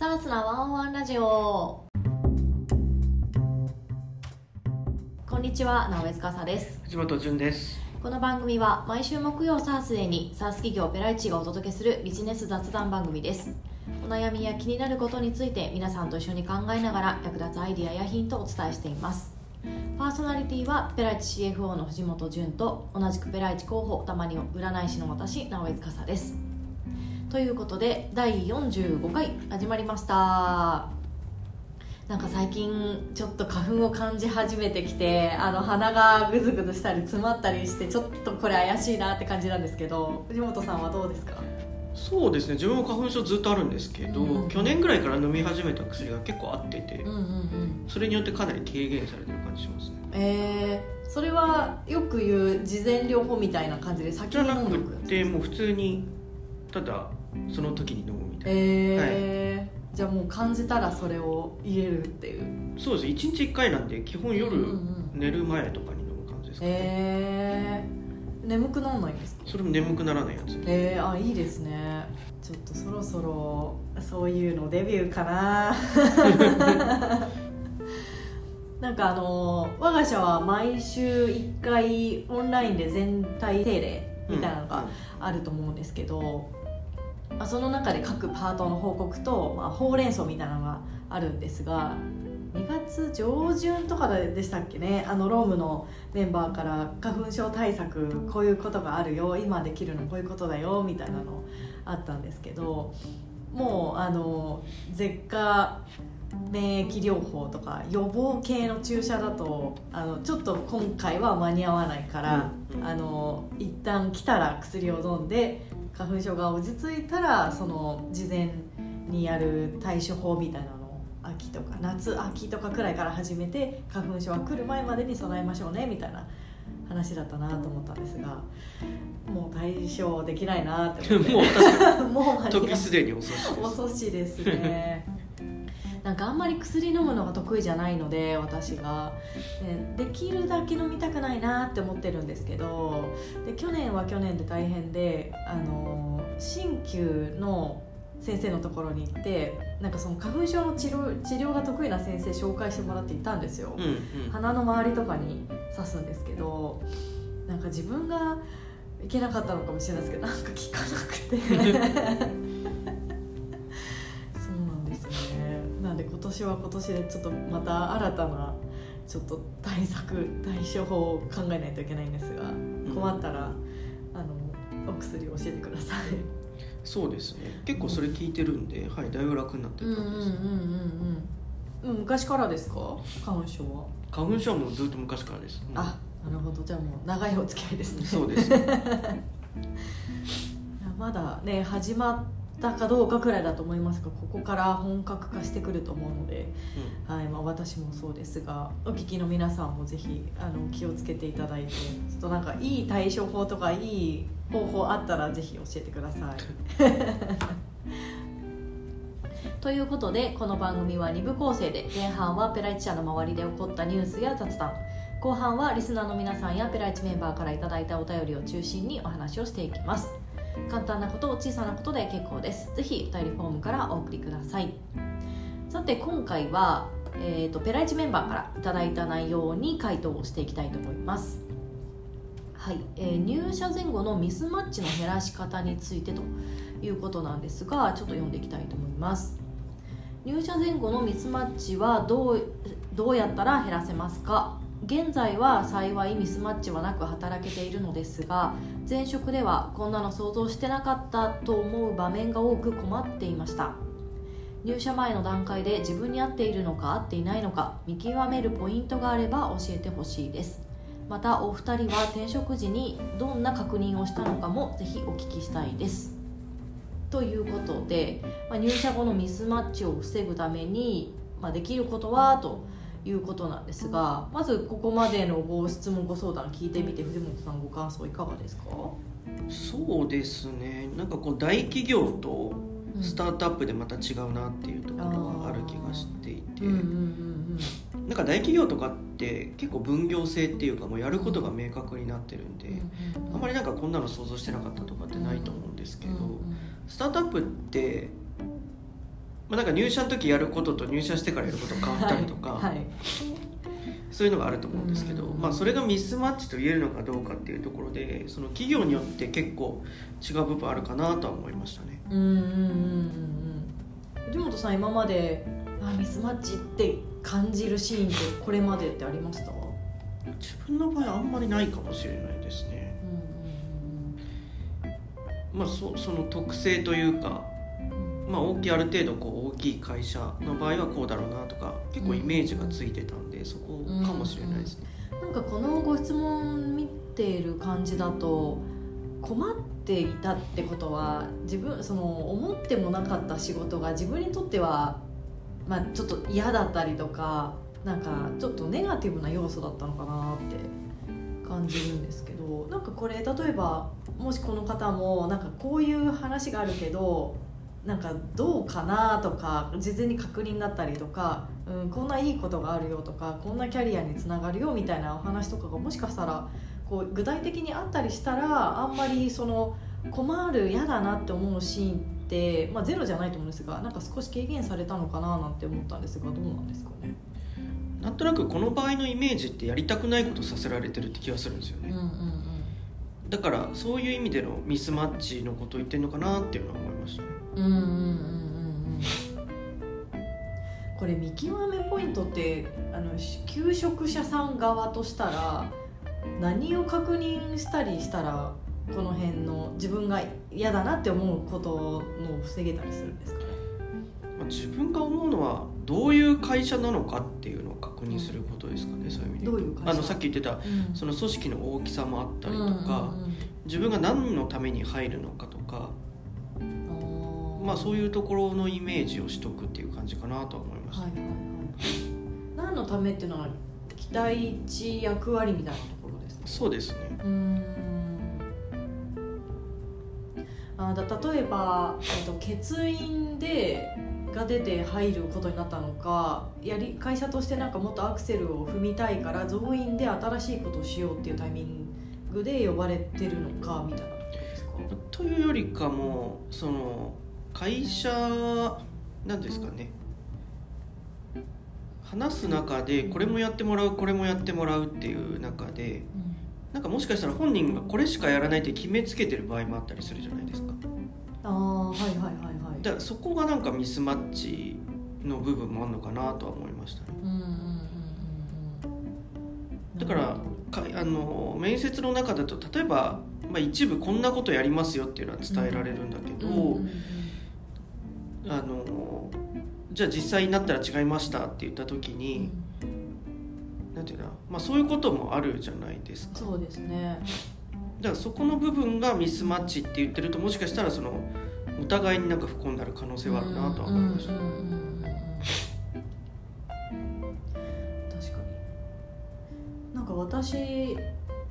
サラスなワンワンラジオ。こんにちは直江司です。藤本潤です。この番組は毎週木曜サースデーにサース企業ペライチがお届けするビジネス雑談番組です。お悩みや気になることについて皆さんと一緒に考えながら役立つアイディアやヒントをお伝えしています。パーソナリティはペライチ CFO の藤本潤と同じくペライチ広報たまに占い師の私直江司ですということで第45回始まりました。なんか最近ちょっと花粉を感じ始めてきてあの鼻がグズグズしたり詰まったりしてちょっとこれ怪しいなって感じなんですけど藤本さんはどうですか？そうですね自分も花粉症ずっとあるんですけど、うん。去年ぐらいから飲み始めた薬が結構合ってて、うんうんうん。それによってかなり軽減されてる感じしますね。えー、それはよく言う事前療法みたいな感じで先に飲んでおくてもう普通にただその時に飲むみたいな、えー。じゃあもう感じたらそれを入れるっていう。そうです。1日1回なんで基本夜うんうんうん。寝る前とかに飲む感じですかね、えー、眠くならないんですか？それも眠くならないやつ。えー、あいいですね。ちょっとそろそろそういうのデビューかな。なんかあの我が社は毎週1回オンラインで全体定例みたいなのがあると思うんですけど、まあ、その中で各パートの報告と、まあ、ほうれん草みたいなのがあるんですが2月上旬とかでしたっけね？あのロームのメンバーから花粉症対策こういうことがあるよ今できるのこういうことだよみたいなのあったんですけどもうあの舌下免疫療法とか予防系の注射だとあのちょっと今回は間に合わないから、うんうん。あの一旦来たら薬を飲んで花粉症が落ち着いたらその事前にやる対処法みたいなのを秋とか夏秋とかくらいから始めて花粉症が来る前までに備えましょうねみたいな話だったなと思ったんですがもう対処できないなって思って。もう 時すでに遅しです。遅しですねなんかあんまり薬飲むのが得意じゃないので私が、ねできるだけ飲みたくないなって思ってるんですけどで去年は去年で大変であの鍼灸の先生のところに行ってなんかその花粉症の治療治療が得意な先生紹介してもらって行ったんですよ、うんうん。鼻の周りとかに刺すんですけどなんか自分がいけなかったのかもしれないですけどなんか効かなくて 年は今年でちょっとまた新たなちょっと対策対処法を考えないといけないんですが困ったらあのお薬を教えてください。そうですね。結構それ聞いてるんで、はい、だいぶ楽になってうんうんうんる感じです、うんうんうん。昔からですか？花粉症は。花粉症はもうずっと昔からです、もうあなるほど。じゃあもう長いお付き合いですね。そうです。まだね始まったかどうかくらいだと思いますがここから本格化してくると思うので、はいまあ、私もそうですがお聞きの皆さんもぜひあの気をつけていただいてちょっとなんかいい対処法とかいい方法あったらぜひ教えてください。ということでこの番組は2部構成で前半はペライチ社の周りで起こったニュースや雑談。後半はリスナーの皆さんやペライチメンバーからいただいたお便りを中心にお話をしていきます簡単なこと小さなことで結構です。ぜひお便りフォームからお送りください。さて今回は、えー、とペライチメンバーからいただいた内容に回答をしていきたいと思います。はい、えー入社前後のミスマッチの減らし方についてということなんですがちょっと読んでいきたいと思います。入社前後のミスマッチはどうどうやったら減らせますか？現在は幸いミスマッチはなく働けているのですが前職ではこんなの想像してなかったと思う場面が多く困っていました。入社前の段階で自分に合っているのか合っていないのか見極めるポイントがあれば教えてほしいです。またお二人は転職時にどんな確認をしたのかもぜひお聞きしたいです。ということで、まあ、入社後のミスマッチを防ぐために、まあ、できることはということなんですがまずここまでのご質問ご相談聞いてみて藤本さんご感想いかがですか？そうですね。なんかこう大企業とうん。スタートアップでまた違うなっていうところがある気がしていて、うんうんうんなんか大企業とかって結構分業制っていうかもうやることが明確になってるんで、うんあんまりなんかこんなの想像してなかったとかってないと思うんですけど、スタートアップってまあ、なんか入社の時やることと入社してからやること変わったりとか、はいはい。そういうのがあると思うんですけど、うん。まあ、それがミスマッチと言えるのかどうかっていうところでその企業によって結構違う部分あるかなとは思いましたね。うんうんうんうんうん。藤本さん今まであミスマッチって感じるシーンってこれまでってありました？自分の場合あんまりないかもしれないですね。まあ、そその特性というか、まあ、大きいある程度こう大きい会社の場合はこうだろうなとか結構イメージがついてたんでそこかもしれないですね。なんかこのご質問見ている感じだと困っていたってことは自分その思ってもなかった仕事が自分にとっては、まあ、ちょっと嫌だったりとかなんかちょっとネガティブな要素だったのかなって感じるんですけどなんかこれ例えばもしこの方もなんかこういう話があるけどなんかどうかなとか事前に確認だったりとか、うん、こんないいことがあるよとかこんなキャリアにつながるよみたいなお話とかがもしかしたらこう具体的にあったりしたらあんまりその困る嫌だなって思うシーンって、まあ、ゼロじゃないと思うんですがなんか少し軽減されたのかななんて思ったんですがどうなんですかね？なんとなくこの場合のイメージってやりたくないことさせられてるって気がするんですよね、うんうんだからそういう意味でのミスマッチのことを言ってるのかなっていうのは思いましたね。うんうんうんうんこれ見極めポイントってあの求職者さん側としたら何を確認したりしたらこの辺の自分が嫌だなって思うことの防げたりするんですかね？まあ自分が思うのはどういう会社なのかっていうのを確認することですかね、そういう意味でどういうあのさっき言ってたうん。その組織の大きさもあったりとか、うんうん自分が何のために入るのかとか、うんまあ、そういうところのイメージをしとくっていう感じかなとは思いました、はいはいはい。何のためっていうのは期待値役割みたいなところですか？そうですね。あだ例えば、えっと、欠員でが出て入ることになったのかやり会社としてなんかもっとアクセルを踏みたいから増員で新しいことをしようっていうタイミングで呼ばれてるのかみたいなところですか？というよりかもその会社なんですかね。話す中でこれもやってもらうこれもやってもらうっていう中でなんかもしかしたら本人がこれしかやらないって決めつけてる場合もあったりするじゃないですか。あはいはいはいだからそこがなんかミスマッチの部分もあるのかなとは思いましたね。うんうんうんうんうんだからかあの面接の中だと例えば、まあ、一部こんなことやりますよっていうのは伝えられるんだけど、うんうんうんあのじゃあ実際になったら違いましたって言った時に、なんていうの？まあ、そういうこともあるじゃないですか。そうですね。だからそこの部分がミスマッチって言ってるともしかしたらそのお互いになんか不幸になる可能性はあるなとは思いました、確かに。なんか私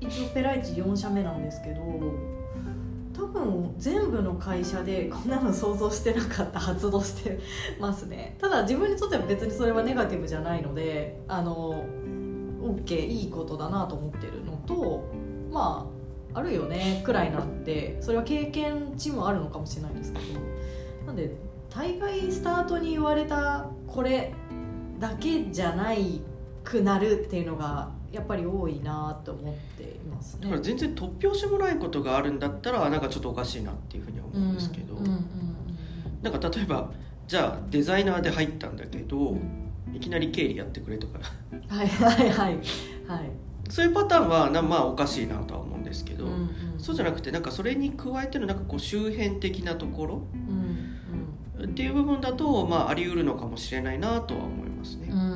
一応ペライチ4社目なんですけど多分全部の会社でこんなの想像してなかった発動してますね。ただ自分にとっては別にそれはネガティブじゃないのであの OK いいことだなと思ってるのとまああるよねくらいなんでそれは経験値もあるのかもしれないですけど。なんで大概スタートに言われたこれだけじゃないくなるっていうのがやっぱり多いなと思っていますね。だから全然突拍子もないことがあるんだったらなんかちょっとおかしいなっていうふうには思うんですけど、なんか例えばじゃあデザイナーで入ったんだけど、うんいきなり経理やってくれとか。うんはいはいはい。はい。そういうパターンはなまあおかしいなとは思う。んですけど、うんうんそうじゃなくてなんかそれに加えてのなんかこう周辺的なところうんっていう部分だと、まあ、あり得るのかもしれないなとは思いますね。うんうんうんう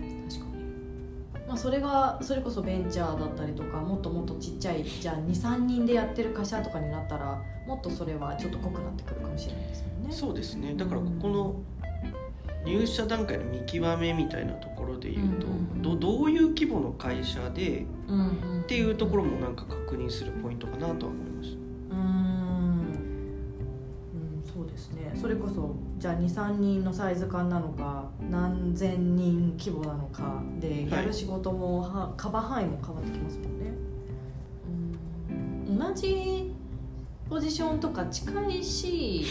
ん。うん確かに。まあそれがそれこそベンチャーだったりとかもっともっとちっちゃいじゃあ23人でやってる会社とかになったらもっとそれはちょっと濃くなってくるかもしれないですもんね。そうですね。だからここの入社段階の見極めみたいなところで言うと、うんうんうん。どどういう規模の会社でうんうん。っていうところもなんか確認するポイントかなとは思いましうーん。うんそうですね。それこそじゃあ23人のサイズ感なのか何千人規模なのかでやる仕事もは、カバー範囲も変わってきますもんね。うん。同じポジションとか近いし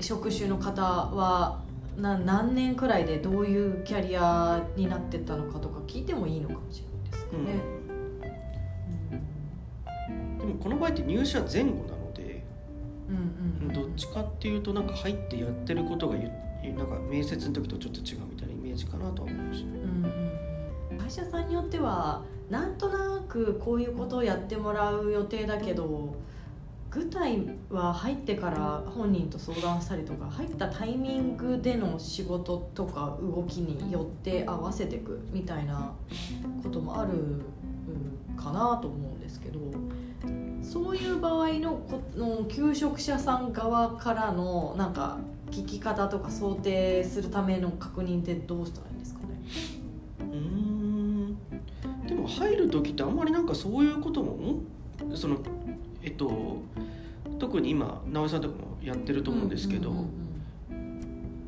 職種の方はな何年くらいでどういうキャリアになってったのかとか聞いてもいいのかもしれないですかね。うん、でもこの場合って入社前後なので、うんうん、どっちかっていうとなんか入ってやってることがなんか面接の時とちょっと違うみたいなイメージかなとは思いまし。た、うんうん、会社さんによってはなんとなくこういうことをやってもらう予定だけど具体は入ってから本人と相談したりとか入ったタイミングでの仕事とか動きによって合わせていくみたいなこともあるかなと思うんですけどそういう場合のこの求職者さん側からのなんか聞き方とか想定するための確認ってどうしたらいいんですかね？うん。でも入る時ってあんまりなんかそういうこともそのえっと特に今直江さんとかもやってると思うんですけど、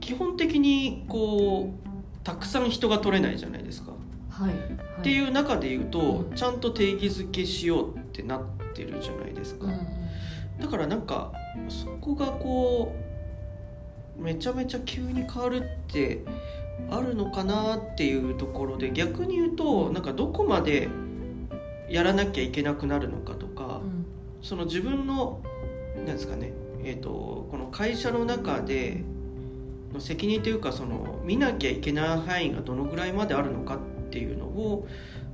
基本的にこうたくさん人が取れないじゃないですか。はい、はい、っていう中で言うと、ちゃんと定義づけしようってなってるじゃないですか。だからなんかそこがこうめちゃめちゃ急に変わるってあるのかなっていうところで逆に言うとなんかどこまでやらなきゃいけなくなるのかとその自分のなんですかね、えーと、この会社の中での責任というかその見なきゃいけない範囲がどのぐらいまであるのかっていうのを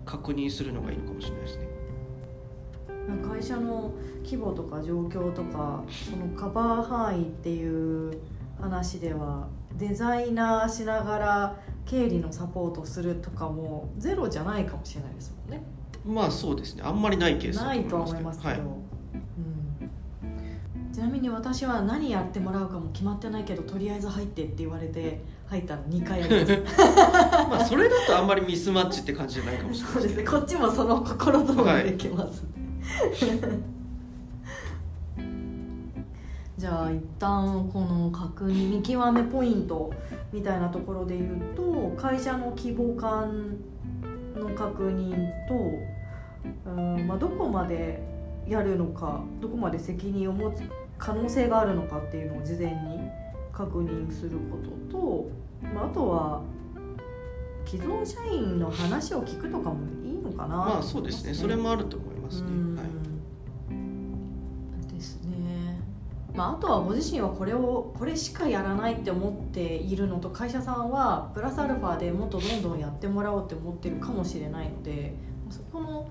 確認するのがいいのかもしれないですね。会社の規模とか状況とかそのカバー範囲っていう話ではデザイナーしながら経理のサポートするとかもゼロじゃないかもしれないですもんね。まあそうですねあんまりないケースだと思いますけど。ないと思いますけど、はいちなみに私は何やってもらうかも決まってないけどとりあえず入ってって言われて入ったの2回あります。まあそれだとあんまりミスマッチって感じじゃないかもしれないそうですね。こっちもその心ともできます、はい、じゃあ一旦この確認見極めポイントみたいなところで言うと会社の規模感の確認とうん、まあ、どこまでやるのかどこまで責任を持つ可能性があるのかっていうのを事前に確認することと、まあ、あとは既存社員の話を聞くとかもいいのかな、まあそうですね。それもあると思いますね、はい、ですね。まあ、あとはご自身はこれをこれしかやらないって思っているのと会社さんはプラスアルファでもっとどんどんやってもらおうって思ってるかもしれないのでそこの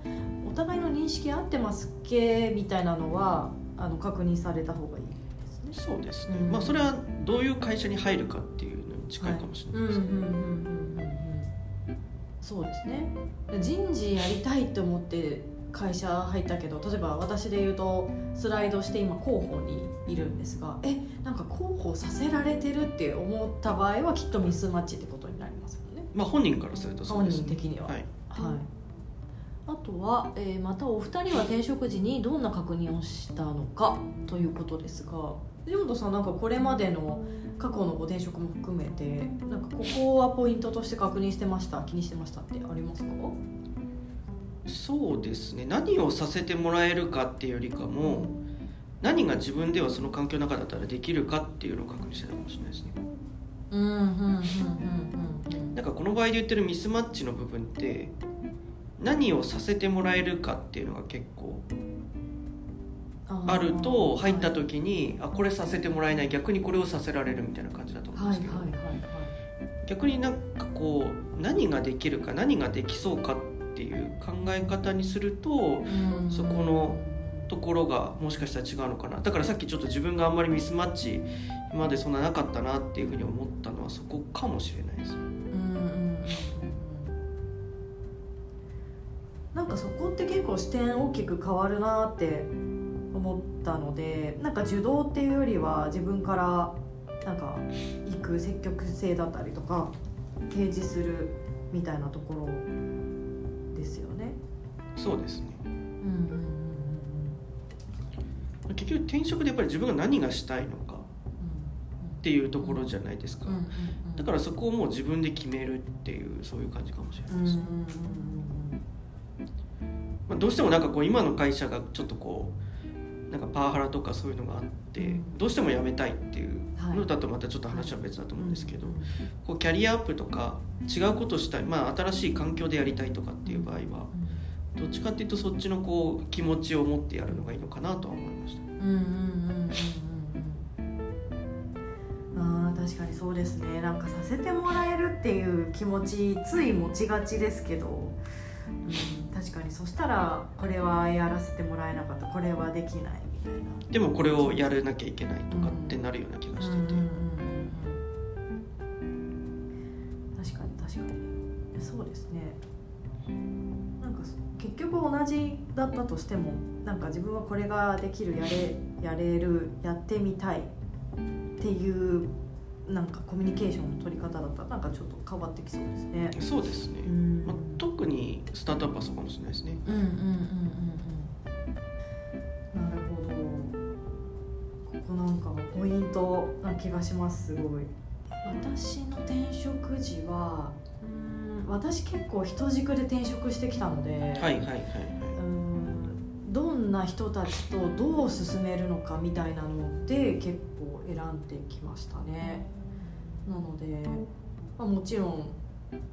お互いの認識合ってますっけ？みたいなのはあの確認された方がいいですね。そうですね、うん、まあそれはどういう会社に入るかっていうのに近いかもしれないです。ね。そうですね。人事やりたいって思って会社入ったけど例えば私で言うとスライドして今広報にいるんですがえなんか広報させられてるって思った場合はきっとミスマッチってことになりますよね。まあ本人からするとそうです、ね、本人的には。はい、はいあとは、えー、またお二人は転職時にどんな確認をしたのかということですが。藤本さんなんかこれまでの過去のご転職も含めてなんかここはポイントとして確認してました気にしてましたってありますか？そうですね。何をさせてもらえるかっていうよりかも何が自分ではその環境の中だったらできるかっていうのを確認してたかもしれないですね。うんうんうんうんうん。なんかこの場合で言ってるミスマッチの部分って何をさせてもらえるかっていうのが結構あると入った時にあこれさせてもらえない逆にこれをさせられるみたいな感じだと思うんですけど、逆になんかこう何ができるか何ができそうかっていう考え方にするとそこのところがもしかしたら違うのかな。だからさっきちょっと自分があんまりミスマッチ今までそんななかったなっていうふうに思ったのはそこかもしれないです。なそこって結構視点大きく変わるなって思ったのでなんか受動っていうよりは自分からなんか行く積極性だったりとか提示するみたいなところですよね。そうですね、うんうん、結局転職でやっぱり自分が何がしたいのかっていうところじゃないですか、だからそこをもう自分で決めるっていうそういう感じかもしれないですね。うんうんうんまあ、どうしてもなんかこう今の会社がちょっとこうなんかパワハラとかそういうのがあってどうしても辞めたいっていうのだとまたちょっと話は別だと思うんですけど、こうキャリアアップとか違うことしたい、まあ、新しい環境でやりたいとかっていう場合はどっちかっていうとそっちのこう気持ちを持ってやるのがいいのかなとは思いました。うんうんうんうんあ確かにそうですね。なんかさせてもらえるっていう気持ちつい持ちがちですけど、うん確かにそしたらこれはやらせてもらえなかったこれはできないみたいな。でもこれをやらなきゃいけないとかってなるような気がしてて、確かに確かに。そうですね。なんか結局同じだったとしてもなんか自分はこれができるやれやれるやってみたいっていうなんかコミュニケーションの取り方だったらなんかちょっと変わってきそうですね。そうですね。まあ、特にスタートアップはそうかもしれないですね。うんうんうんうんうん。なるほど。ここなんかがポイントな気がしますすごい。私の転職時はうん私結構人軸で転職してきたので。はいはいはいはい。うんどんな人たちとどう進めるのかみたいなので結構選んできましたね。なので、まあ、もちろん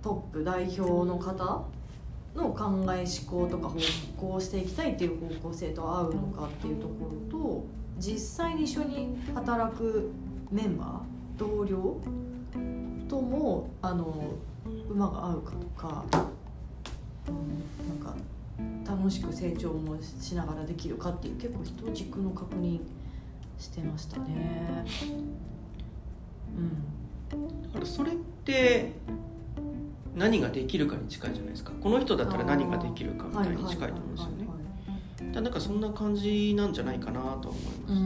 トップ代表の方の考え思考とか方向していきたいっていう方向性と合うのかっていうところと実際に一緒に働くメンバー同僚ともあの馬が合うかとか、うん、なんか楽しく成長もしながらできるかっていう結構人軸の確認してましたね。うんそれって何ができるかに近いじゃないですか。この人だったら何ができるかみたいに近いと思うんですよね。だなんかそんな感じなんじゃないかなと思います、うんうんう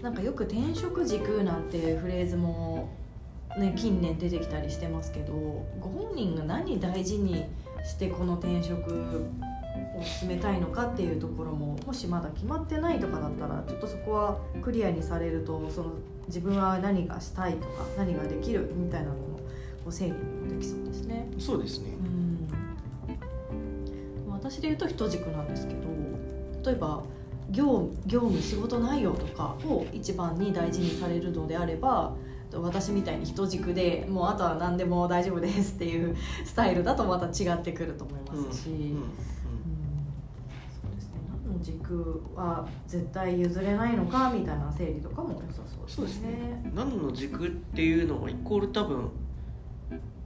ん。なんかよく転職軸なんてフレーズもね近年出てきたりしてますけどご本人が何大事にしてこの転職を進めたいのかっていうところももしまだ決まってないとかだったらちょっとそこはクリアにされるとその自分は何がしたいとか何ができるみたいなのもこう整理もできそうですね。そうですね、うん、私で言うと人軸なんですけど例えば業業務仕事内容とかを一番に大事にされるのであれば私みたいに人軸でもうあとは何でも大丈夫ですっていうスタイルだとまた違ってくると思いますし、うんうん軸は絶対譲れないのかみたいな整理とかも良さそうですね。何の軸っていうのはイコール多分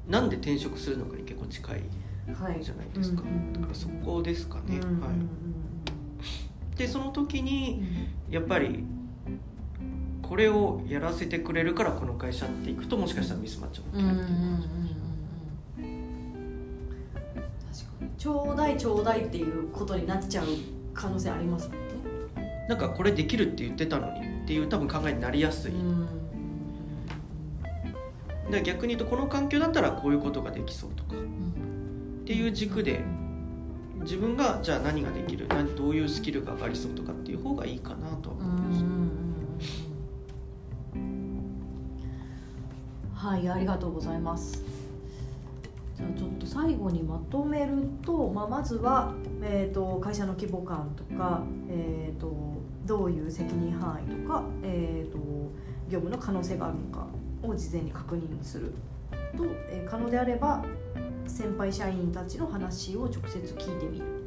なんで転職するのかに結構近いじゃないですか、はい、だからそこですかね、はい、でその時にやっぱりこれをやらせてくれるからこの会社っていくともしかしたらミスマッチが起きるっていうかちょうだいちょうだいっていうことになっちゃう可能性ありますもんね。なんかこれできるって言ってたのにっていう多分考えになりやすい、で逆に言うとこの環境だったらこういうことができそうとか、っていう軸で自分がじゃあ何ができる何どういうスキルが上がりそうとかっていう方がいいかなと思います、はいありがとうございますじゃあちょっと最後にまとめると、まあ、まずは、えーと、会社の規模感とか、えーと、どういう責任範囲とか、えーと、業務の可能性があるのかを事前に確認すると、えー、可能であれば先輩社員たちの話を直接聞いてみる。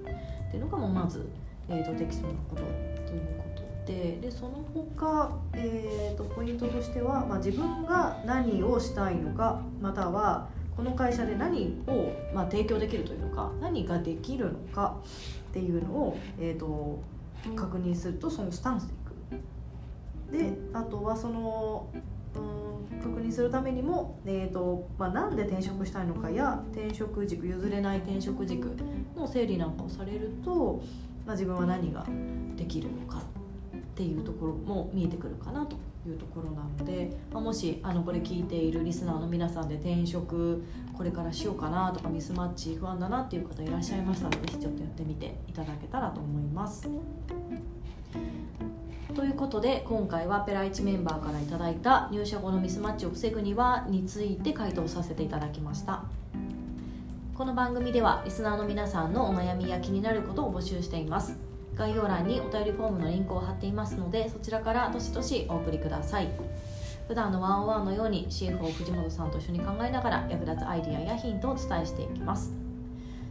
っていうのがまず、えー、とできそうなことということで。でその他、えー、とポイントとしては、まあ、自分が何をしたいのかまたはこの会社で何を、まあ、提供できるというか何ができるのかっていうのを、えーと、確認するとそのスタンスでいく。であとはそのうん確認するためにも、えーとまあ、なんで転職したいのかや転職軸譲れない転職軸の整理なんかをされると、まあ、自分は何ができるのかっていうところも見えてくるかなというところなので、ま、もしあのこれ聞いているリスナーの皆さんで転職これからしようかなとかミスマッチ不安だなっていう方いらっしゃいましたのでぜひちょっとやってみていただけたらと思います。ということで今回はペライチメンバーから頂いた入社後のミスマッチを防ぐにはについて回答させていただきましたこの番組ではリスナーの皆さんのお悩みや気になることを募集しています概要欄にお便りフォームのリンクを貼っていますのでそちらからどしどしお送りください。普段のワンオワンのように CFO 藤本さんと一緒に考えながら役立つアイディアやヒントをお伝えしていきます。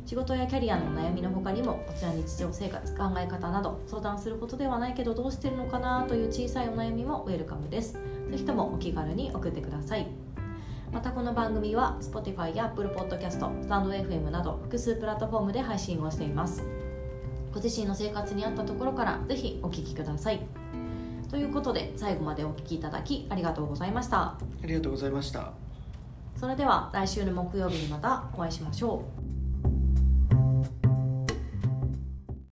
仕事やキャリアの悩みの他にもこちら日常生活考え方など相談することではないけどどうしてるのかなという小さいお悩みもウェルカムです。ぜひともお気軽に送ってください。またこの番組は Spotify や Apple Podcast、StandFM など複数プラットフォームで配信をしています。ご自身の生活に合ったところからぜひお聞きください。ということで最後までお聞きいただきありがとうございました。ありがとうございました。それでは来週の木曜日にまたお会いしましょう